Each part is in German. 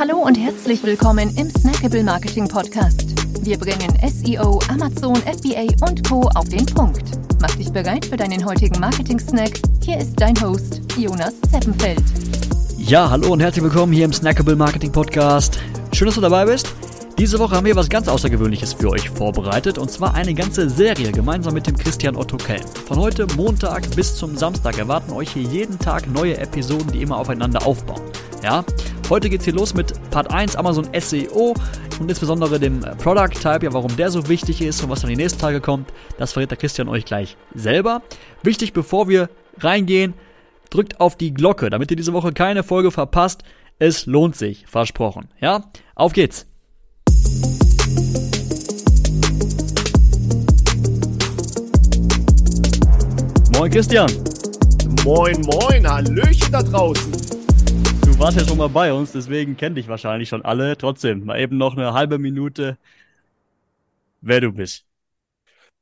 Hallo und herzlich willkommen im Snackable Marketing Podcast. Wir bringen SEO, Amazon, FBA und Co. auf den Punkt. Mach dich bereit für deinen heutigen Marketing-Snack. Hier ist dein Host, Jonas Zeppenfeld. Ja, hallo und herzlich willkommen hier im Snackable Marketing Podcast. Schön, dass du dabei bist. Diese Woche haben wir was ganz Außergewöhnliches für euch vorbereitet und zwar eine ganze Serie gemeinsam mit dem Christian Otto Kelm. Von heute Montag bis zum Samstag erwarten euch hier jeden Tag neue Episoden, die immer aufeinander aufbauen. Ja, heute geht's hier los mit Part 1 Amazon SEO und insbesondere dem Product Type, ja, warum der so wichtig ist und was dann die nächsten Tage kommt, das verrät der Christian euch gleich selber. Wichtig, bevor wir reingehen, drückt auf die Glocke, damit ihr diese Woche keine Folge verpasst. Es lohnt sich, versprochen. Ja, auf geht's. Moin Christian. Moin, moin, Hallöchen da draußen. Warst ja schon mal bei uns, deswegen kennen dich wahrscheinlich schon alle. Trotzdem, mal eben noch eine halbe Minute, wer du bist.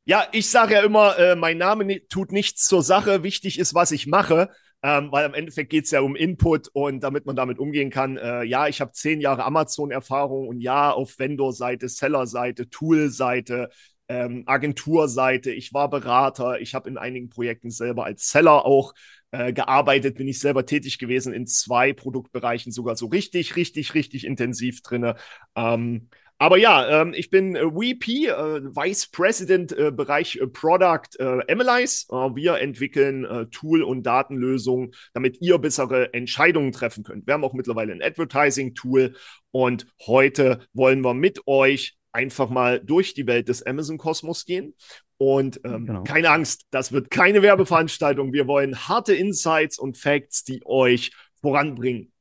Ja, ich sage ja immer, äh, mein Name tut nichts zur Sache. Wichtig ist, was ich mache. Ähm, weil am Endeffekt geht es ja um Input und damit man damit umgehen kann. Äh, ja, ich habe zehn Jahre Amazon-Erfahrung und ja, auf Vendor-Seite, Seller-Seite, Tool-Seite, ähm, Agenturseite. Ich war Berater. Ich habe in einigen Projekten selber als Seller auch äh, gearbeitet. Bin ich selber tätig gewesen in zwei Produktbereichen, sogar so richtig, richtig, richtig intensiv drinne. Ähm, aber ja, ähm, ich bin äh, VP, äh, Vice President äh, Bereich äh, Product äh, Analyze. Äh, wir entwickeln äh, Tool- und Datenlösungen, damit ihr bessere Entscheidungen treffen könnt. Wir haben auch mittlerweile ein Advertising-Tool und heute wollen wir mit euch einfach mal durch die Welt des Amazon-Kosmos gehen. Und ähm, genau. keine Angst, das wird keine Werbeveranstaltung. Wir wollen harte Insights und Facts, die euch voranbringen.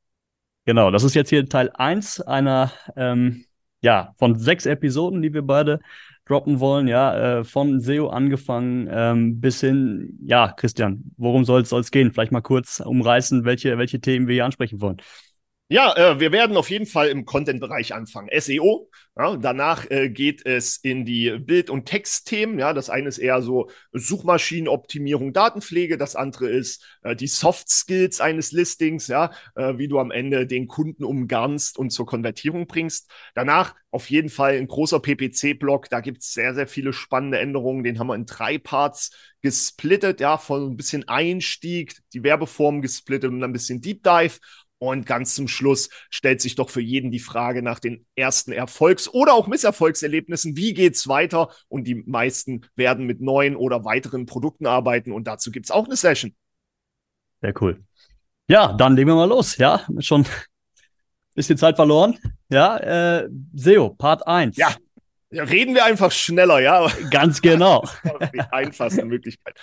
Genau, das ist jetzt hier Teil 1 einer ähm ja, von sechs Episoden, die wir beide droppen wollen, ja, äh, von SEO angefangen ähm, bis hin, ja, Christian, worum soll es gehen? Vielleicht mal kurz umreißen, welche, welche Themen wir hier ansprechen wollen. Ja, äh, wir werden auf jeden Fall im Content-Bereich anfangen. SEO. Ja, danach äh, geht es in die Bild- und Textthemen. Ja, das eine ist eher so Suchmaschinenoptimierung, Datenpflege. Das andere ist äh, die Soft Skills eines Listings. Ja, äh, wie du am Ende den Kunden umgarnst und zur Konvertierung bringst. Danach auf jeden Fall ein großer PPC-Block. Da gibt es sehr, sehr viele spannende Änderungen. Den haben wir in drei Parts gesplittet. Ja, von ein bisschen Einstieg, die Werbeform gesplittet und ein bisschen Deep Dive. Und ganz zum Schluss stellt sich doch für jeden die Frage nach den ersten Erfolgs- oder auch Misserfolgserlebnissen. Wie geht's weiter? Und die meisten werden mit neuen oder weiteren Produkten arbeiten. Und dazu gibt's auch eine Session. Sehr cool. Ja, dann legen wir mal los. Ja, schon ein bisschen Zeit verloren. Ja, äh, SEO, Part 1. Ja. Ja, reden wir einfach schneller, ja. Ganz genau. die einfachste Möglichkeit.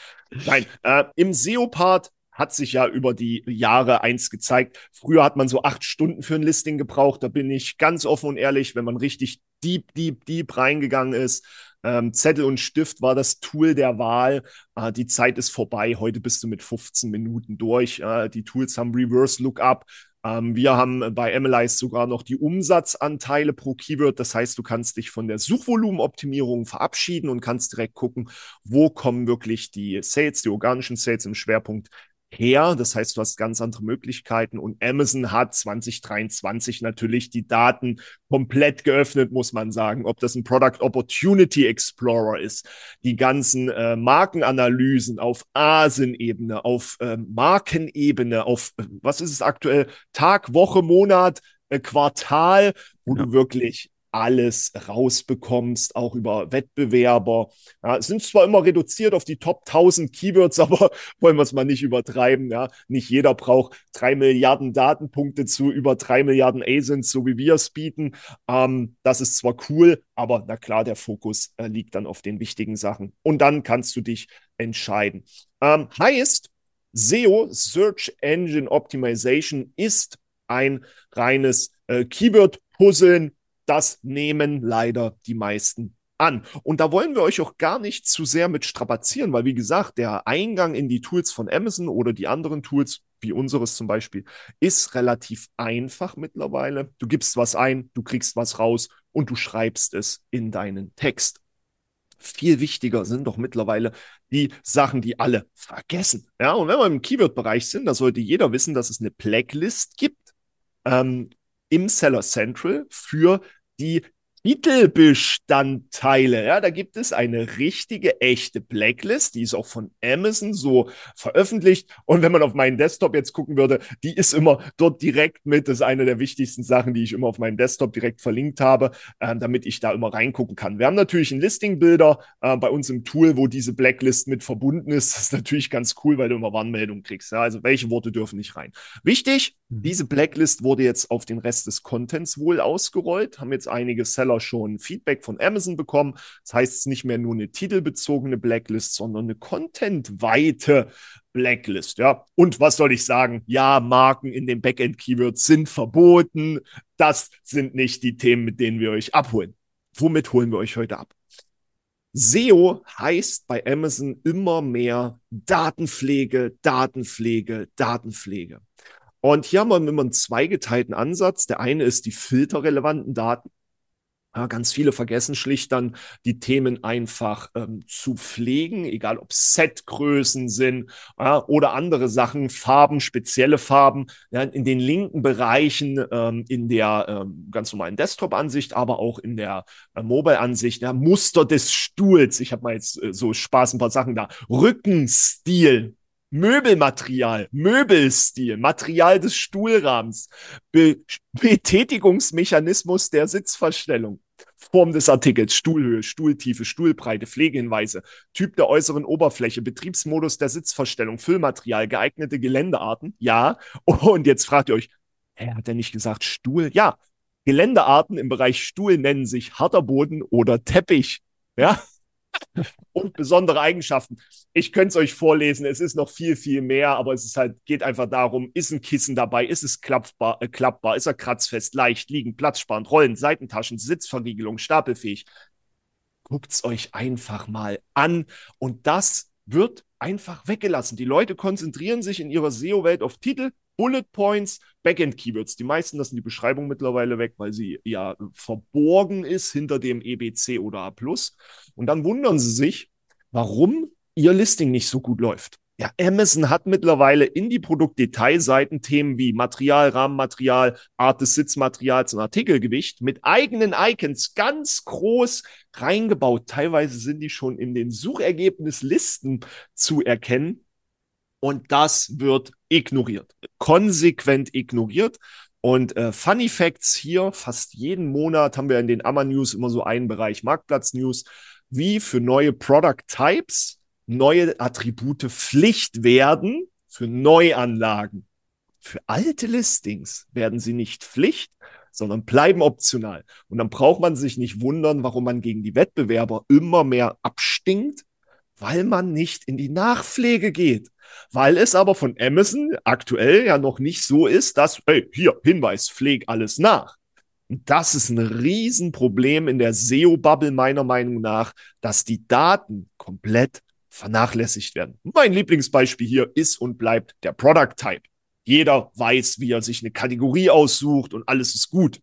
Nein, äh, im SEO-Part hat sich ja über die Jahre eins gezeigt. Früher hat man so acht Stunden für ein Listing gebraucht. Da bin ich ganz offen und ehrlich, wenn man richtig deep, deep, deep reingegangen ist. Ähm, Zettel und Stift war das Tool der Wahl. Äh, die Zeit ist vorbei. Heute bist du mit 15 Minuten durch. Äh, die Tools haben Reverse Lookup. Ähm, wir haben bei Analyze sogar noch die Umsatzanteile pro Keyword. Das heißt, du kannst dich von der Suchvolumenoptimierung verabschieden und kannst direkt gucken, wo kommen wirklich die Sales, die organischen Sales im Schwerpunkt her. Das heißt, du hast ganz andere Möglichkeiten und Amazon hat 2023 natürlich die Daten komplett geöffnet, muss man sagen. Ob das ein Product Opportunity Explorer ist, die ganzen äh, Markenanalysen auf ASIN-Ebene, auf äh, Markenebene, auf, äh, was ist es aktuell, Tag, Woche, Monat, äh, Quartal, wo ja. du wirklich alles rausbekommst, auch über Wettbewerber. Ja, sind zwar immer reduziert auf die Top 1000 Keywords, aber wollen wir es mal nicht übertreiben. Ja, nicht jeder braucht drei Milliarden Datenpunkte zu über drei Milliarden ASINs, so wie wir es bieten. Ähm, das ist zwar cool, aber na klar, der Fokus äh, liegt dann auf den wichtigen Sachen. Und dann kannst du dich entscheiden. Ähm, heißt, SEO, Search Engine Optimization, ist ein reines äh, Keyword-Puzzeln das nehmen leider die meisten an. Und da wollen wir euch auch gar nicht zu sehr mit strapazieren, weil wie gesagt, der Eingang in die Tools von Amazon oder die anderen Tools, wie unseres zum Beispiel, ist relativ einfach mittlerweile. Du gibst was ein, du kriegst was raus und du schreibst es in deinen Text. Viel wichtiger sind doch mittlerweile die Sachen, die alle vergessen. Ja, und wenn wir im Keyword-Bereich sind, da sollte jeder wissen, dass es eine Blacklist gibt. Ähm, im Seller Central für die Titelbestandteile. Ja, da gibt es eine richtige, echte Blacklist, die ist auch von Amazon so veröffentlicht. Und wenn man auf meinen Desktop jetzt gucken würde, die ist immer dort direkt mit. Das ist eine der wichtigsten Sachen, die ich immer auf meinem Desktop direkt verlinkt habe, äh, damit ich da immer reingucken kann. Wir haben natürlich einen Listing-Builder äh, bei uns im Tool, wo diese Blacklist mit verbunden ist. Das ist natürlich ganz cool, weil du immer Warnmeldungen kriegst. Ja? Also welche Worte dürfen nicht rein. Wichtig. Diese Blacklist wurde jetzt auf den Rest des Contents wohl ausgerollt, haben jetzt einige Seller schon Feedback von Amazon bekommen. Das heißt, es ist nicht mehr nur eine titelbezogene Blacklist, sondern eine contentweite Blacklist. Ja, und was soll ich sagen? Ja, Marken in den Backend-Keywords sind verboten. Das sind nicht die Themen, mit denen wir euch abholen. Womit holen wir euch heute ab? SEO heißt bei Amazon immer mehr Datenpflege, Datenpflege, Datenpflege. Und hier haben wir immer einen zweigeteilten Ansatz. Der eine ist die filterrelevanten Daten. Ja, ganz viele vergessen schlicht dann die Themen einfach ähm, zu pflegen, egal ob Setgrößen sind ja, oder andere Sachen, Farben, spezielle Farben, ja, in den linken Bereichen ähm, in der ähm, ganz normalen Desktop-Ansicht, aber auch in der äh, Mobile-Ansicht, Muster des Stuhls. Ich habe mal jetzt äh, so Spaß ein paar Sachen da. Rückenstil, Möbelmaterial, Möbelstil, Material des Stuhlrahmens, Be Betätigungsmechanismus der Sitzverstellung, Form des Artikels, Stuhlhöhe, Stuhltiefe, Stuhlbreite, Pflegehinweise, Typ der äußeren Oberfläche, Betriebsmodus der Sitzverstellung, Füllmaterial, geeignete Geländearten, ja. Und jetzt fragt ihr euch, hä, hat er nicht gesagt Stuhl? Ja. Geländearten im Bereich Stuhl nennen sich harter Boden oder Teppich. Ja, und besondere Eigenschaften. Ich könnte es euch vorlesen, es ist noch viel, viel mehr, aber es ist halt, geht einfach darum, ist ein Kissen dabei, ist es klappbar, äh, klappbar ist er kratzfest, leicht, liegen, platzsparend, rollen, Seitentaschen, Sitzverriegelung, stapelfähig. Guckt es euch einfach mal an und das wird einfach weggelassen. Die Leute konzentrieren sich in ihrer SEO-Welt auf Titel, Bullet Points, Backend-Keywords. Die meisten lassen die Beschreibung mittlerweile weg, weil sie ja verborgen ist hinter dem EBC oder A+. Und dann wundern sie sich, warum ihr Listing nicht so gut läuft. Ja, Amazon hat mittlerweile in die Produktdetailseiten Themen wie Material, Rahmenmaterial, Art des Sitzmaterials und Artikelgewicht mit eigenen Icons ganz groß reingebaut. Teilweise sind die schon in den Suchergebnislisten zu erkennen. Und das wird ignoriert, konsequent ignoriert. Und äh, Funny Facts hier, fast jeden Monat haben wir in den Amma News immer so einen Bereich Marktplatz News, wie für neue Product Types neue Attribute Pflicht werden für Neuanlagen. Für alte Listings werden sie nicht Pflicht, sondern bleiben optional. Und dann braucht man sich nicht wundern, warum man gegen die Wettbewerber immer mehr abstinkt, weil man nicht in die Nachpflege geht. Weil es aber von Amazon aktuell ja noch nicht so ist, dass, hey, hier, Hinweis, pfleg alles nach. Und das ist ein Riesenproblem in der SEO-Bubble meiner Meinung nach, dass die Daten komplett vernachlässigt werden. Mein Lieblingsbeispiel hier ist und bleibt der Product Type. Jeder weiß, wie er sich eine Kategorie aussucht und alles ist gut.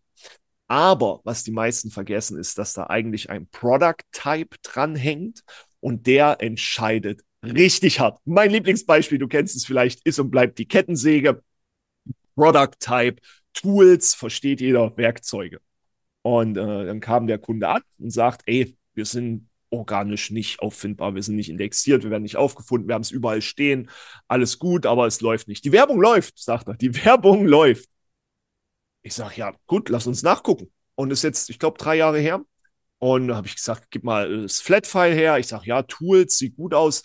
Aber was die meisten vergessen, ist, dass da eigentlich ein Product Type dranhängt und der entscheidet richtig hart. Mein Lieblingsbeispiel, du kennst es vielleicht, ist und bleibt die Kettensäge. Product Type, Tools, versteht jeder, Werkzeuge. Und äh, dann kam der Kunde an und sagt, ey, wir sind organisch nicht auffindbar. Wir sind nicht indexiert, wir werden nicht aufgefunden, wir haben es überall stehen. Alles gut, aber es läuft nicht. Die Werbung läuft, sagt er. Die Werbung läuft. Ich sage, ja, gut, lass uns nachgucken. Und ist jetzt, ich glaube, drei Jahre her. Und da habe ich gesagt, gib mal das Flat-File her. Ich sage, ja, Tools, sieht gut aus.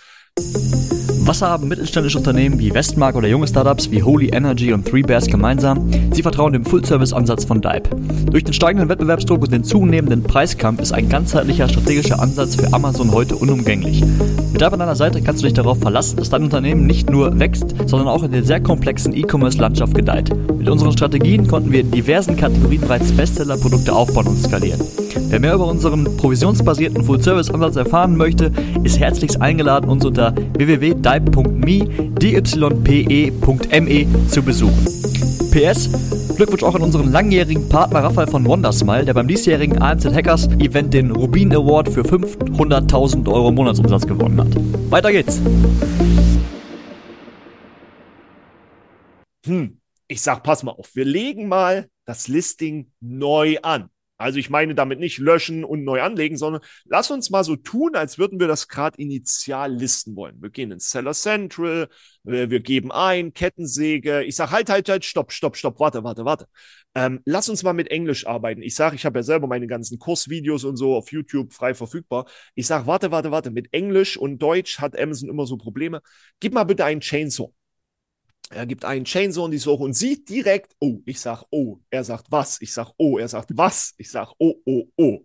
Was haben mittelständische Unternehmen wie Westmark oder junge Startups wie Holy Energy und Three Bears gemeinsam? Sie vertrauen dem Full-Service-Ansatz von Dive. Durch den steigenden Wettbewerbsdruck und den zunehmenden Preiskampf ist ein ganzheitlicher strategischer Ansatz für Amazon heute unumgänglich. Mit Dive an deiner Seite kannst du dich darauf verlassen, dass dein Unternehmen nicht nur wächst, sondern auch in der sehr komplexen E-Commerce-Landschaft gedeiht. Mit unseren Strategien konnten wir in diversen Kategorien bereits Bestseller-Produkte aufbauen und skalieren. Wer mehr über unseren provisionsbasierten Full-Service-Ansatz erfahren möchte, ist herzlichst eingeladen, uns unter www.dype.me, dype.me zu besuchen. PS, Glückwunsch auch an unseren langjährigen Partner Raphael von Wondersmile, der beim diesjährigen AMZ Hackers Event den Rubin Award für 500.000 Euro Monatsumsatz gewonnen hat. Weiter geht's! Hm, Ich sage, pass mal auf, wir legen mal das Listing neu an. Also ich meine damit nicht löschen und neu anlegen, sondern lass uns mal so tun, als würden wir das gerade initial listen wollen. Wir gehen ins Seller Central, wir geben ein, Kettensäge. Ich sage, halt, halt, halt, stopp, stopp, stopp, warte, warte, warte. Ähm, lass uns mal mit Englisch arbeiten. Ich sage, ich habe ja selber meine ganzen Kursvideos und so auf YouTube frei verfügbar. Ich sage, warte, warte, warte, mit Englisch und Deutsch hat Amazon immer so Probleme. Gib mal bitte einen Chainsaw. Er gibt einen Chainsaw in die Suche und sieht direkt, oh, ich sag, oh, er sagt was, ich sag, oh, er sagt was, ich sag, oh, oh, oh.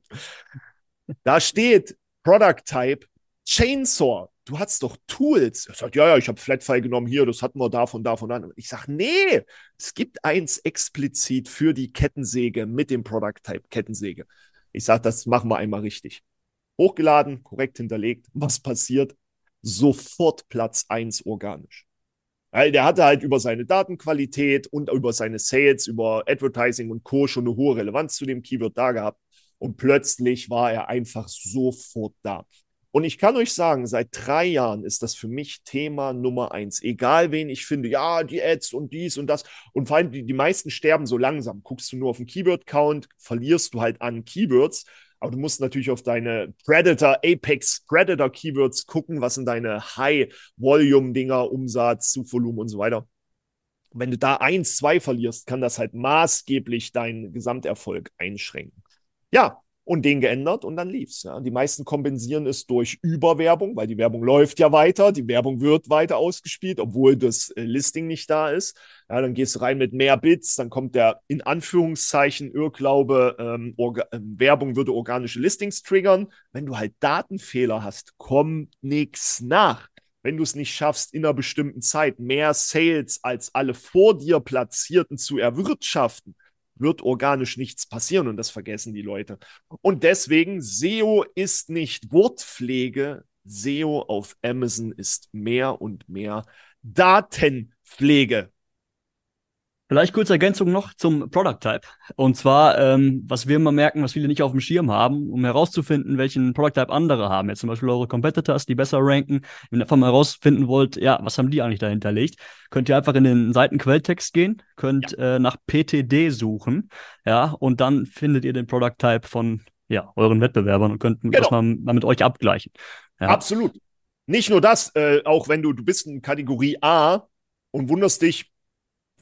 Da steht Product Type Chainsaw. Du hast doch Tools. Er sagt, ja, ja, ich habe Flatfile genommen hier, das hatten wir davon, davon, an. Ich sag, nee, es gibt eins explizit für die Kettensäge mit dem Product Type Kettensäge. Ich sag, das machen wir einmal richtig. Hochgeladen, korrekt hinterlegt. Was passiert? Sofort Platz 1 organisch. Der hatte halt über seine Datenqualität und über seine Sales, über Advertising und Co. schon eine hohe Relevanz zu dem Keyword da gehabt. Und plötzlich war er einfach sofort da. Und ich kann euch sagen, seit drei Jahren ist das für mich Thema Nummer eins. Egal wen ich finde, ja, die Ads und dies und das. Und vor allem die, die meisten sterben so langsam. Guckst du nur auf den Keyword-Count, verlierst du halt an Keywords. Aber du musst natürlich auf deine Predator, Apex Predator Keywords gucken, was sind deine High-Volume-Dinger, Umsatz, Suchvolumen und so weiter. wenn du da eins, zwei verlierst, kann das halt maßgeblich deinen Gesamterfolg einschränken. Ja, und den geändert und dann lief's. Ja. Die meisten kompensieren es durch Überwerbung, weil die Werbung läuft ja weiter, die Werbung wird weiter ausgespielt, obwohl das äh, Listing nicht da ist. Ja, dann gehst du rein mit mehr Bits, dann kommt der in Anführungszeichen Irrglaube, ähm, äh, Werbung würde organische Listings triggern. Wenn du halt Datenfehler hast, kommt nichts nach. Wenn du es nicht schaffst, in einer bestimmten Zeit mehr Sales als alle vor dir Platzierten zu erwirtschaften, wird organisch nichts passieren und das vergessen die Leute. Und deswegen, SEO ist nicht Wortpflege, SEO auf Amazon ist mehr und mehr Datenpflege. Vielleicht kurze Ergänzung noch zum Product Type. Und zwar, ähm, was wir immer merken, was viele nicht auf dem Schirm haben, um herauszufinden, welchen Product Type andere haben. Jetzt zum Beispiel eure Competitors, die besser ranken. Wenn ihr einfach mal herausfinden wollt, ja, was haben die eigentlich dahinter liegt, könnt ihr einfach in den Seitenquelltext gehen, könnt ja. äh, nach PTD suchen, ja, und dann findet ihr den Product Type von ja, euren Wettbewerbern und könnt genau. das mal, mal mit euch abgleichen. Ja. Absolut. Nicht nur das, äh, auch wenn du, du bist in Kategorie A und wunderst dich,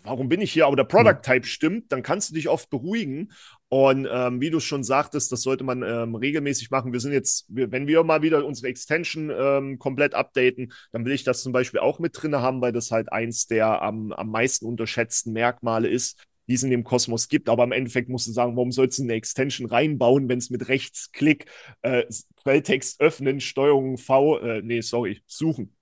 warum bin ich hier? Aber der Product hm. Type stimmt, dann kannst du dich oft beruhigen. Und ähm, wie du schon sagtest, das sollte man ähm, regelmäßig machen. Wir sind jetzt, wir, wenn wir mal wieder unsere Extension ähm, komplett updaten, dann will ich das zum Beispiel auch mit drin haben, weil das halt eins der am, am meisten unterschätzten Merkmale ist, die es in dem Kosmos gibt. Aber im Endeffekt musst du sagen, warum sollst du eine Extension reinbauen, wenn es mit Rechtsklick äh, Quelltext öffnen, Steuerung V, äh, nee, sorry, suchen.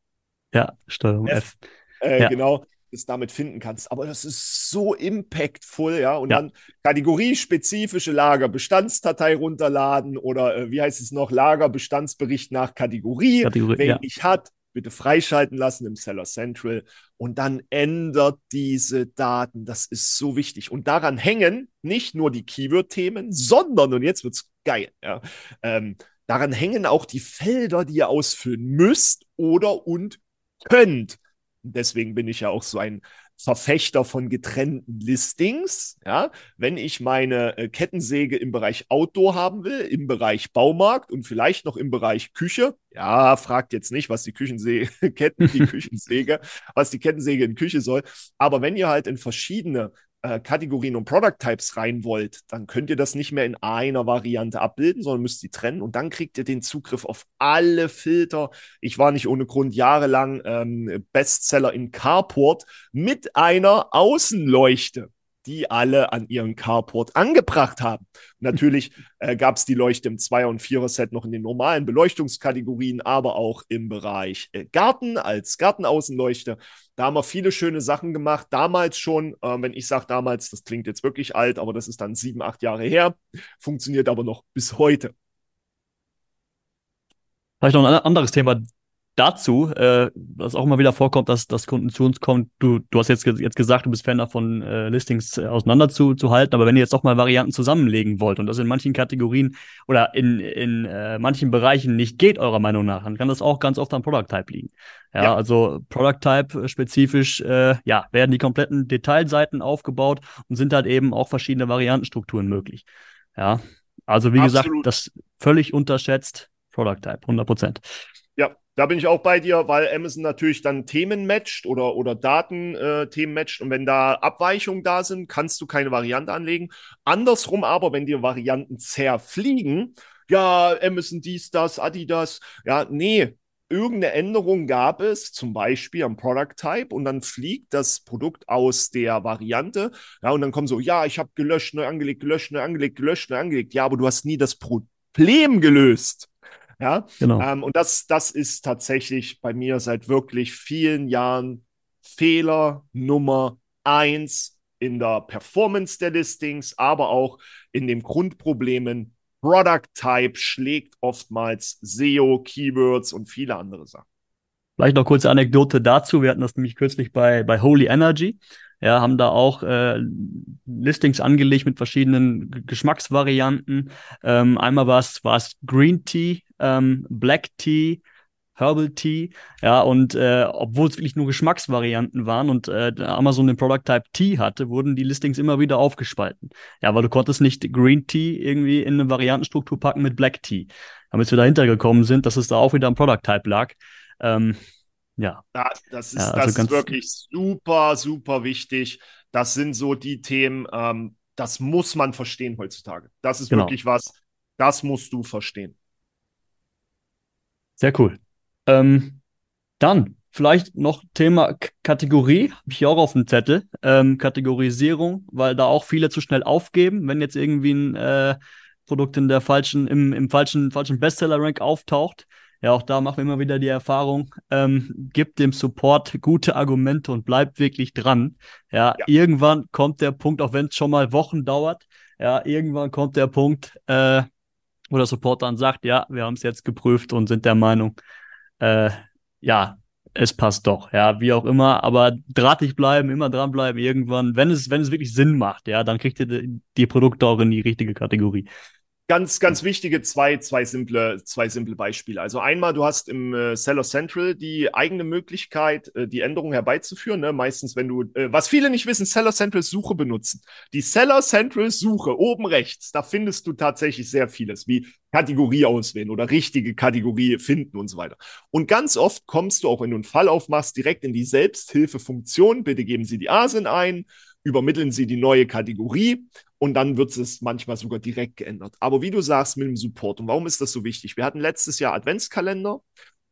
Ja, Steuerung F. F. Äh, ja. Genau es damit finden kannst. Aber das ist so impactful, ja. Und ja. dann kategoriespezifische Lager, Bestandsdatei runterladen oder äh, wie heißt es noch, Lagerbestandsbericht nach Kategorie. Kategorie Wer ja. nicht hat, bitte freischalten lassen im Seller Central und dann ändert diese Daten. Das ist so wichtig. Und daran hängen nicht nur die Keyword-Themen, sondern, und jetzt wird's geil, ja, ähm, daran hängen auch die Felder, die ihr ausfüllen müsst oder und könnt. Deswegen bin ich ja auch so ein Verfechter von getrennten Listings. Ja, wenn ich meine äh, Kettensäge im Bereich Outdoor haben will, im Bereich Baumarkt und vielleicht noch im Bereich Küche, ja, fragt jetzt nicht, was die Küchensäge, Ketten, die Küchensäge, was die Kettensäge in Küche soll. Aber wenn ihr halt in verschiedene äh, Kategorien und Product Types rein wollt, dann könnt ihr das nicht mehr in einer Variante abbilden, sondern müsst die trennen und dann kriegt ihr den Zugriff auf alle Filter. Ich war nicht ohne Grund jahrelang ähm, Bestseller in Carport mit einer Außenleuchte die alle an ihren Carport angebracht haben. Natürlich äh, gab es die Leuchte im 2- und 4er-Set noch in den normalen Beleuchtungskategorien, aber auch im Bereich äh, Garten als Gartenaußenleuchte. Da haben wir viele schöne Sachen gemacht. Damals schon, äh, wenn ich sage damals, das klingt jetzt wirklich alt, aber das ist dann sieben, acht Jahre her, funktioniert aber noch bis heute. Vielleicht noch ein anderes Thema, dazu, äh, was auch immer wieder vorkommt, dass, dass Kunden zu uns kommen, du, du hast jetzt, jetzt gesagt, du bist Fan davon, äh, Listings äh, auseinanderzuhalten, aber wenn ihr jetzt auch mal Varianten zusammenlegen wollt und das in manchen Kategorien oder in, in äh, manchen Bereichen nicht geht, eurer Meinung nach, dann kann das auch ganz oft am Product Type liegen. Ja, ja. also Product Type spezifisch, äh, ja, werden die kompletten Detailseiten aufgebaut und sind halt eben auch verschiedene Variantenstrukturen möglich. Ja, also wie Absolut. gesagt, das völlig unterschätzt Product Type, 100 Prozent. Da bin ich auch bei dir, weil Amazon natürlich dann Themen matcht oder, oder Daten-Themen äh, matcht. Und wenn da Abweichungen da sind, kannst du keine Variante anlegen. Andersrum aber, wenn dir Varianten zerfliegen, ja, Amazon dies, das, Adidas, ja, nee, irgendeine Änderung gab es, zum Beispiel am Product Type, und dann fliegt das Produkt aus der Variante. Ja, und dann kommen so, ja, ich habe gelöscht, neu angelegt, gelöscht, neu angelegt, gelöscht, neu angelegt. Ja, aber du hast nie das Problem gelöst. Ja, genau. Ähm, und das, das ist tatsächlich bei mir seit wirklich vielen Jahren Fehler Nummer eins in der Performance der Listings, aber auch in den Grundproblemen. Product Type schlägt oftmals SEO, Keywords und viele andere Sachen. Vielleicht noch kurze Anekdote dazu. Wir hatten das nämlich kürzlich bei, bei Holy Energy. Ja, haben da auch äh, Listings angelegt mit verschiedenen Geschmacksvarianten. Ähm, einmal war es Green Tea, ähm, Black Tea, Herbal Tea, ja, und äh, obwohl es wirklich nur Geschmacksvarianten waren und äh, Amazon den Product Type Tea hatte, wurden die Listings immer wieder aufgespalten. Ja, weil du konntest nicht Green Tea irgendwie in eine Variantenstruktur packen mit Black Tea. Damit wir dahinter gekommen sind, dass es da auch wieder am Product Type lag. Ähm, ja. ja. Das ist, ja, also das ist wirklich super, super wichtig. Das sind so die Themen, ähm, das muss man verstehen heutzutage. Das ist genau. wirklich was, das musst du verstehen. Sehr cool. Ähm, dann vielleicht noch Thema K Kategorie, habe ich auch auf dem Zettel. Ähm, Kategorisierung, weil da auch viele zu schnell aufgeben, wenn jetzt irgendwie ein äh, Produkt in der falschen, im, im falschen, falschen Bestseller-Rank auftaucht. Ja, auch da machen wir immer wieder die Erfahrung, ähm, gibt dem Support gute Argumente und bleibt wirklich dran. Ja, ja. irgendwann kommt der Punkt, auch wenn es schon mal Wochen dauert, ja, irgendwann kommt der Punkt, äh, wo der Support dann sagt, ja, wir haben es jetzt geprüft und sind der Meinung, äh, ja, es passt doch, ja, wie auch immer, aber drahtig bleiben, immer dranbleiben, irgendwann, wenn es, wenn es wirklich Sinn macht, ja, dann kriegt ihr die, die Produkte auch in die richtige Kategorie. Ganz, ganz wichtige zwei, zwei simple, zwei simple Beispiele. Also einmal, du hast im äh, Seller Central die eigene Möglichkeit, äh, die Änderung herbeizuführen. Ne? Meistens, wenn du, äh, was viele nicht wissen, Seller Central Suche benutzen. Die Seller Central Suche oben rechts, da findest du tatsächlich sehr vieles, wie Kategorie auswählen oder richtige Kategorie finden und so weiter. Und ganz oft kommst du auch, wenn du einen Fall aufmachst, direkt in die Selbsthilfefunktion. Bitte geben Sie die ASIN ein übermitteln Sie die neue Kategorie und dann wird es manchmal sogar direkt geändert. Aber wie du sagst mit dem Support, und warum ist das so wichtig? Wir hatten letztes Jahr Adventskalender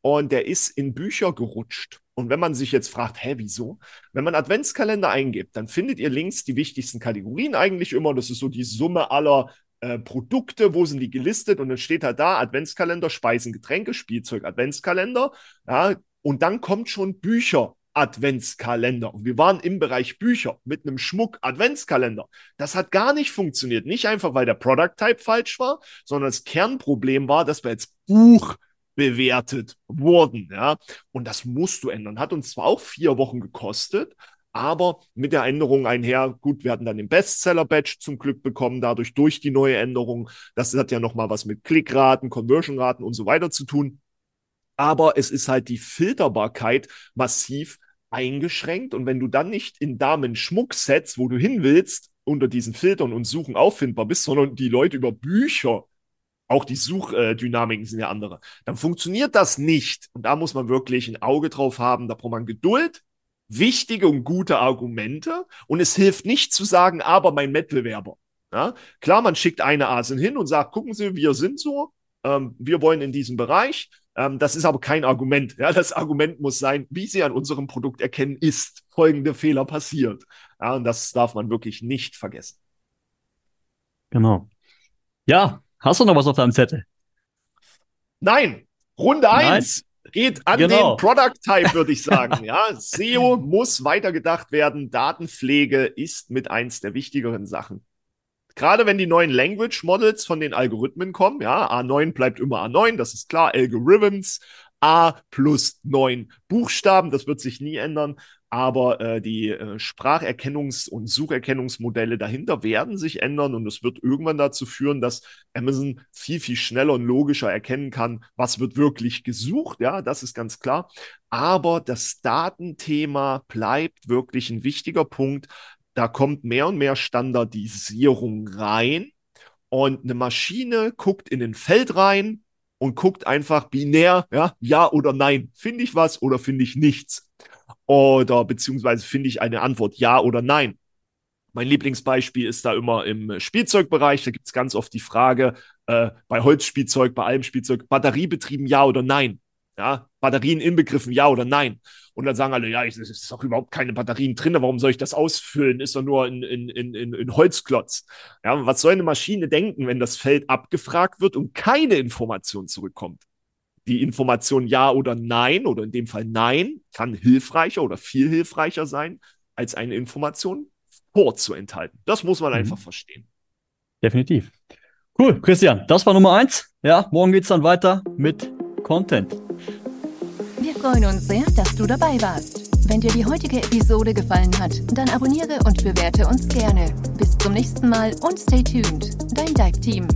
und der ist in Bücher gerutscht. Und wenn man sich jetzt fragt, hä, wieso? Wenn man Adventskalender eingibt, dann findet ihr links die wichtigsten Kategorien eigentlich immer. Das ist so die Summe aller äh, Produkte, wo sind die gelistet? Und dann steht halt da Adventskalender, Speisen, Getränke, Spielzeug, Adventskalender. Ja, und dann kommt schon Bücher Adventskalender. Und wir waren im Bereich Bücher mit einem Schmuck Adventskalender. Das hat gar nicht funktioniert. Nicht einfach, weil der Product Type falsch war, sondern das Kernproblem war, dass wir als Buch bewertet wurden. Ja? Und das musst du ändern. Hat uns zwar auch vier Wochen gekostet, aber mit der Änderung einher, gut, wir hatten dann den Bestseller-Badge zum Glück bekommen, dadurch durch die neue Änderung. Das hat ja nochmal was mit Klickraten, Conversion-Raten und so weiter zu tun. Aber es ist halt die Filterbarkeit massiv eingeschränkt. Und wenn du dann nicht in Damen-Schmucksets, wo du hin willst, unter diesen Filtern und Suchen auffindbar bist, sondern die Leute über Bücher, auch die Suchdynamiken sind ja andere, dann funktioniert das nicht. Und da muss man wirklich ein Auge drauf haben. Da braucht man Geduld, wichtige und gute Argumente. Und es hilft nicht zu sagen, aber mein Wettbewerber. Ja? Klar, man schickt eine Asin hin und sagt, gucken Sie, wir sind so. Ähm, wir wollen in diesem Bereich. Ähm, das ist aber kein Argument. Ja, das Argument muss sein, wie Sie an unserem Produkt erkennen, ist folgende Fehler passiert. Ja, und das darf man wirklich nicht vergessen. Genau. Ja, hast du noch was auf deinem Zettel? Nein, Runde 1 geht an genau. den Product Type, würde ich sagen. ja, SEO muss weitergedacht werden. Datenpflege ist mit eins der wichtigeren Sachen gerade wenn die neuen Language Models von den Algorithmen kommen, ja, A9 bleibt immer A9, das ist klar, Algorithms, A plus neun Buchstaben. Das wird sich nie ändern. Aber äh, die äh, Spracherkennungs- und Sucherkennungsmodelle dahinter werden sich ändern und es wird irgendwann dazu führen, dass Amazon viel, viel schneller und logischer erkennen kann, was wird wirklich gesucht. Ja, das ist ganz klar. Aber das Datenthema bleibt wirklich ein wichtiger Punkt. Da kommt mehr und mehr Standardisierung rein und eine Maschine guckt in ein Feld rein und guckt einfach binär, ja, ja oder nein. Finde ich was oder finde ich nichts? Oder beziehungsweise finde ich eine Antwort ja oder nein. Mein Lieblingsbeispiel ist da immer im Spielzeugbereich. Da gibt es ganz oft die Frage äh, bei Holzspielzeug, bei allem Spielzeug, batteriebetrieben ja oder nein. Ja, Batterien inbegriffen, ja oder nein. Und dann sagen alle, ja, es ist doch überhaupt keine Batterien drin, warum soll ich das ausfüllen? Ist doch nur ein, in, in, in, in Holzklotz. Ja, was soll eine Maschine denken, wenn das Feld abgefragt wird und keine Information zurückkommt? Die Information ja oder nein, oder in dem Fall nein, kann hilfreicher oder viel hilfreicher sein, als eine Information vorzuenthalten. Das muss man mhm. einfach verstehen. Definitiv. Cool, Christian, das war Nummer eins. Ja, morgen geht es dann weiter mit Content. Wir freuen uns sehr, dass du dabei warst. Wenn dir die heutige Episode gefallen hat, dann abonniere und bewerte uns gerne. Bis zum nächsten Mal und stay tuned. Dein Dive Team.